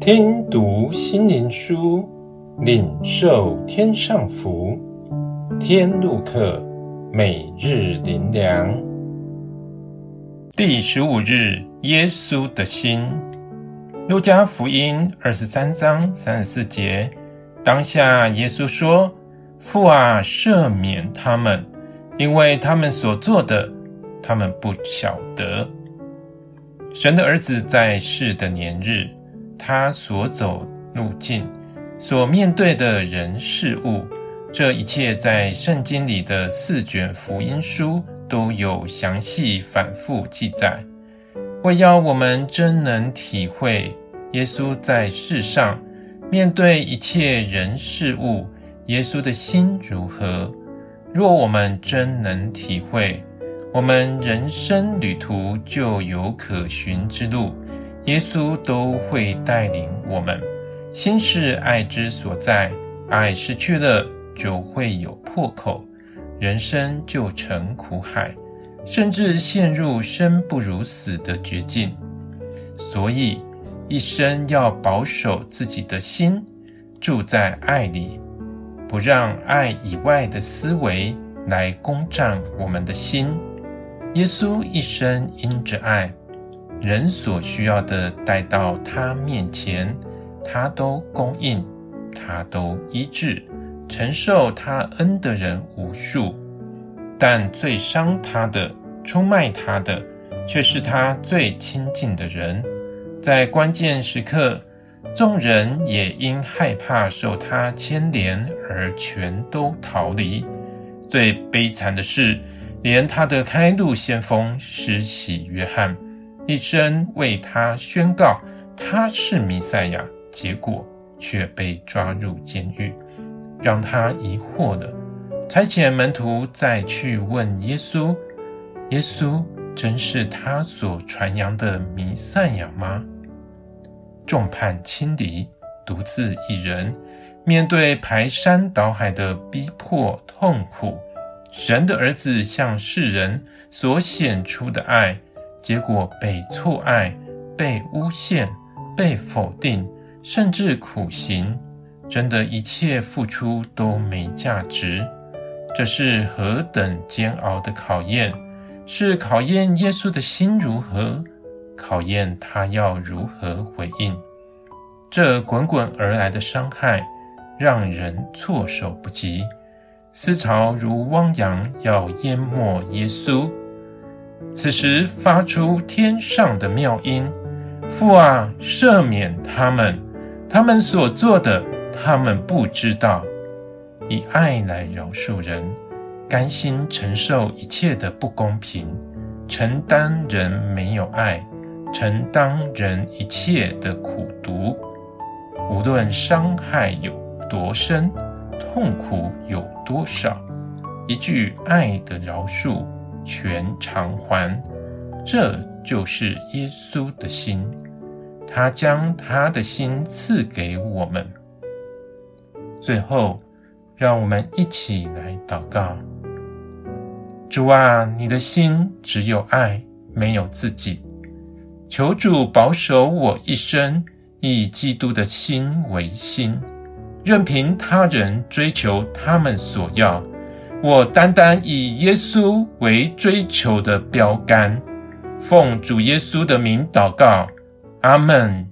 听读心灵书，领受天上福。天路客，每日灵粮。第十五日，耶稣的心。路加福音二十三章三十四节，当下耶稣说：“父啊，赦免他们，因为他们所做的，他们不晓得。”神的儿子在世的年日。他所走路径，所面对的人事物，这一切在圣经里的四卷福音书都有详细反复记载，为要我们真能体会耶稣在世上面对一切人事物，耶稣的心如何。若我们真能体会，我们人生旅途就有可寻之路。耶稣都会带领我们。心是爱之所在，爱失去了就会有破口，人生就成苦海，甚至陷入生不如死的绝境。所以，一生要保守自己的心，住在爱里，不让爱以外的思维来攻占我们的心。耶稣一生因着爱。人所需要的带到他面前，他都供应，他都医治，承受他恩的人无数。但最伤他的、出卖他的，却是他最亲近的人。在关键时刻，众人也因害怕受他牵连而全都逃离。最悲惨的是，连他的开路先锋施洗约翰。一生为他宣告他是弥赛亚，结果却被抓入监狱，让他疑惑了。差遣门徒再去问耶稣：“耶稣真是他所传扬的弥赛亚吗？”众叛亲离，独自一人，面对排山倒海的逼迫痛苦，神的儿子向世人所显出的爱。结果被错爱、被诬陷、被否定，甚至苦刑，真的一切付出都没价值。这是何等煎熬的考验！是考验耶稣的心如何，考验他要如何回应。这滚滚而来的伤害，让人措手不及，思潮如汪洋，要淹没耶稣。此时发出天上的妙音：“父啊，赦免他们，他们所做的，他们不知道。”以爱来饶恕人，甘心承受一切的不公平，承担人没有爱，承担人一切的苦毒。无论伤害有多深，痛苦有多少，一句爱的饶恕。全偿还，这就是耶稣的心。他将他的心赐给我们。最后，让我们一起来祷告：主啊，你的心只有爱，没有自己。求主保守我一生以基督的心为心，任凭他人追求他们所要。我单单以耶稣为追求的标杆，奉主耶稣的名祷告，阿门。